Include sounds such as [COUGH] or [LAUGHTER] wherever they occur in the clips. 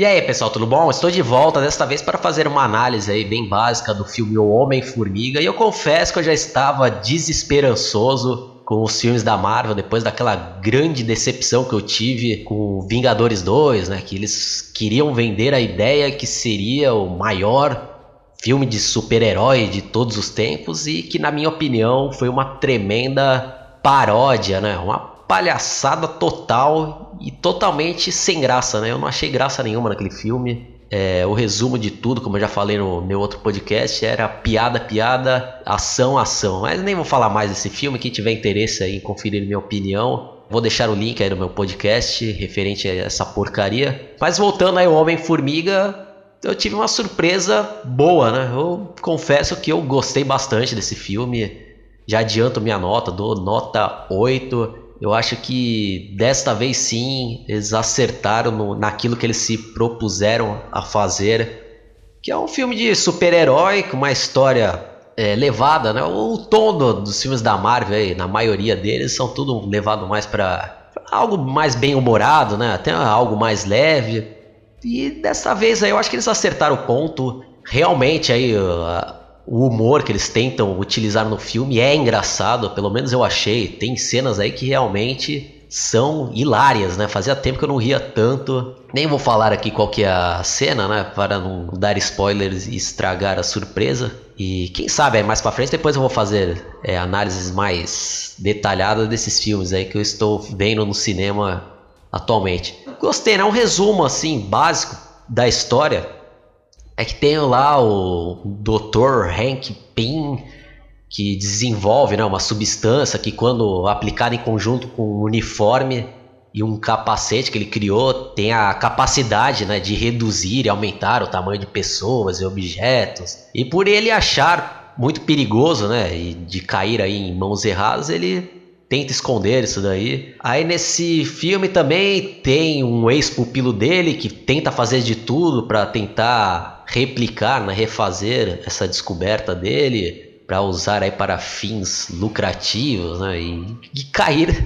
E aí, pessoal, tudo bom? Estou de volta desta vez para fazer uma análise aí bem básica do filme O Homem-Formiga. E eu confesso que eu já estava desesperançoso com os filmes da Marvel depois daquela grande decepção que eu tive com Vingadores 2, né? Que eles queriam vender a ideia que seria o maior filme de super-herói de todos os tempos e que, na minha opinião, foi uma tremenda paródia, né? Uma palhaçada total e totalmente sem graça, né? Eu não achei graça nenhuma naquele filme. É, o resumo de tudo, como eu já falei no meu outro podcast, era piada, piada, ação, ação. Mas nem vou falar mais desse filme. Quem tiver interesse em conferir minha opinião, vou deixar o link aí no meu podcast referente a essa porcaria. Mas voltando aí ao Homem-Formiga, eu tive uma surpresa boa, né? Eu confesso que eu gostei bastante desse filme. Já adianto minha nota, dou nota 8. Eu acho que desta vez sim eles acertaram no, naquilo que eles se propuseram a fazer. Que é um filme de super-herói com uma história é, levada, né? O tom do, dos filmes da Marvel, aí, na maioria deles, são tudo levado mais para algo mais bem humorado, né? Até algo mais leve. E dessa vez aí eu acho que eles acertaram o ponto. Realmente aí uh, o humor que eles tentam utilizar no filme é engraçado, pelo menos eu achei. Tem cenas aí que realmente são hilárias, né? Fazia tempo que eu não ria tanto. Nem vou falar aqui qual que é a cena, né? Para não dar spoilers e estragar a surpresa. E quem sabe aí mais para frente depois eu vou fazer é, análises mais detalhadas desses filmes aí que eu estou vendo no cinema atualmente. Gostei, né? Um resumo assim básico da história é que tem lá o Dr. Hank Pym que desenvolve né, uma substância que quando aplicada em conjunto com um uniforme e um capacete que ele criou tem a capacidade né, de reduzir e aumentar o tamanho de pessoas e objetos. E por ele achar muito perigoso né, e de cair aí em mãos erradas, ele tenta esconder isso daí. Aí nesse filme também tem um ex-pupilo dele que tenta fazer de tudo para tentar replicar, né, refazer essa descoberta dele para usar aí para fins lucrativos, né, e, e cair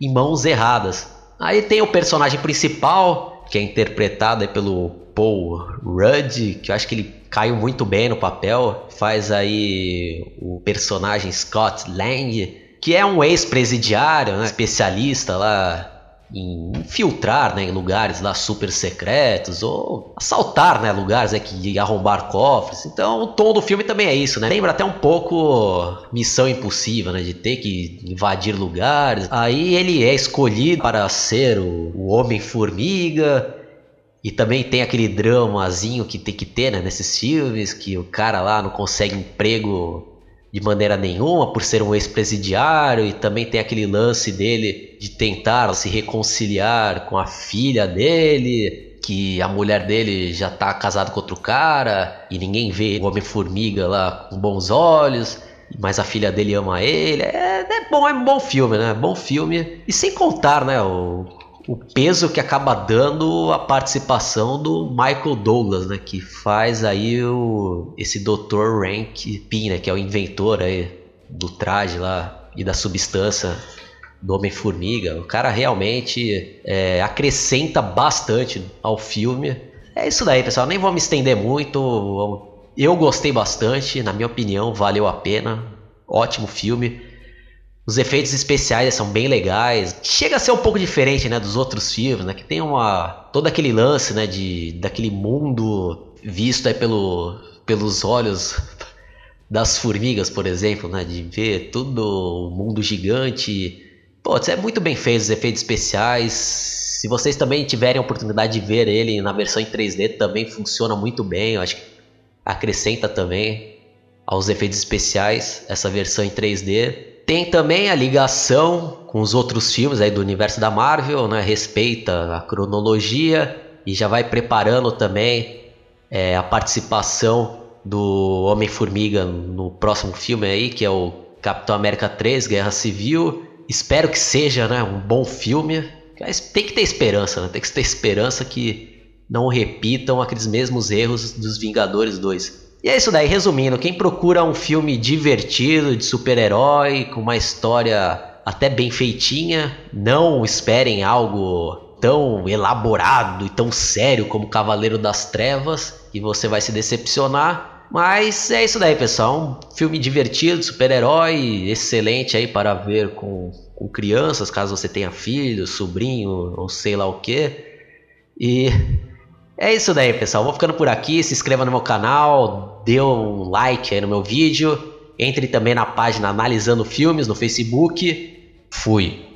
em mãos erradas. Aí tem o personagem principal, que é interpretado pelo Paul Rudd, que eu acho que ele caiu muito bem no papel. Faz aí o personagem Scott Lang, que é um ex-presidiário, né, especialista lá em infiltrar né, em lugares lá super secretos ou assaltar né, lugares né, que arrombar cofres. Então o tom do filme também é isso, né? Lembra até um pouco Missão Impossível, né? De ter que invadir lugares. Aí ele é escolhido para ser o, o Homem-Formiga. E também tem aquele dramazinho que tem que ter né, nesses filmes, que o cara lá não consegue emprego de maneira nenhuma por ser um ex-presidiário e também tem aquele lance dele de tentar se reconciliar com a filha dele, que a mulher dele já tá casada com outro cara e ninguém vê o Homem-Formiga lá com bons olhos. Mas a filha dele ama ele. É, é bom, é um bom filme, né? Bom filme. E sem contar, né? O, o peso que acaba dando a participação do Michael Douglas, né, que faz aí o, esse Dr. Rank Pin, né, que é o inventor aí do traje lá e da substância do Homem-Formiga. O cara realmente é, acrescenta bastante ao filme. É isso daí, pessoal. Nem vou me estender muito. Eu gostei bastante, na minha opinião, valeu a pena. Ótimo filme. Os efeitos especiais são bem legais. Chega a ser um pouco diferente, né, dos outros filmes, né, que tem uma todo aquele lance, né, de daquele mundo visto aí pelo, pelos olhos [LAUGHS] das formigas, por exemplo, né, de ver tudo o mundo gigante. Pô, é muito bem feito os efeitos especiais. Se vocês também tiverem a oportunidade de ver ele na versão em 3D, também funciona muito bem. Eu acho que acrescenta também aos efeitos especiais essa versão em 3D. Tem também a ligação com os outros filmes aí do universo da Marvel, né? Respeita a cronologia e já vai preparando também é, a participação do Homem-Formiga no próximo filme aí, que é o Capitão América 3, Guerra Civil. Espero que seja né, um bom filme. Tem que ter esperança, né? Tem que ter esperança que não repitam aqueles mesmos erros dos Vingadores 2. E é isso daí, resumindo, quem procura um filme divertido, de super-herói, com uma história até bem feitinha, não esperem algo tão elaborado e tão sério como Cavaleiro das Trevas e você vai se decepcionar. Mas é isso daí, pessoal. Um filme divertido, super-herói, excelente aí para ver com, com crianças, caso você tenha filho, sobrinho ou sei lá o que. E é isso daí, pessoal. Vou ficando por aqui. Se inscreva no meu canal, dê um like aí no meu vídeo. Entre também na página Analisando Filmes no Facebook. Fui.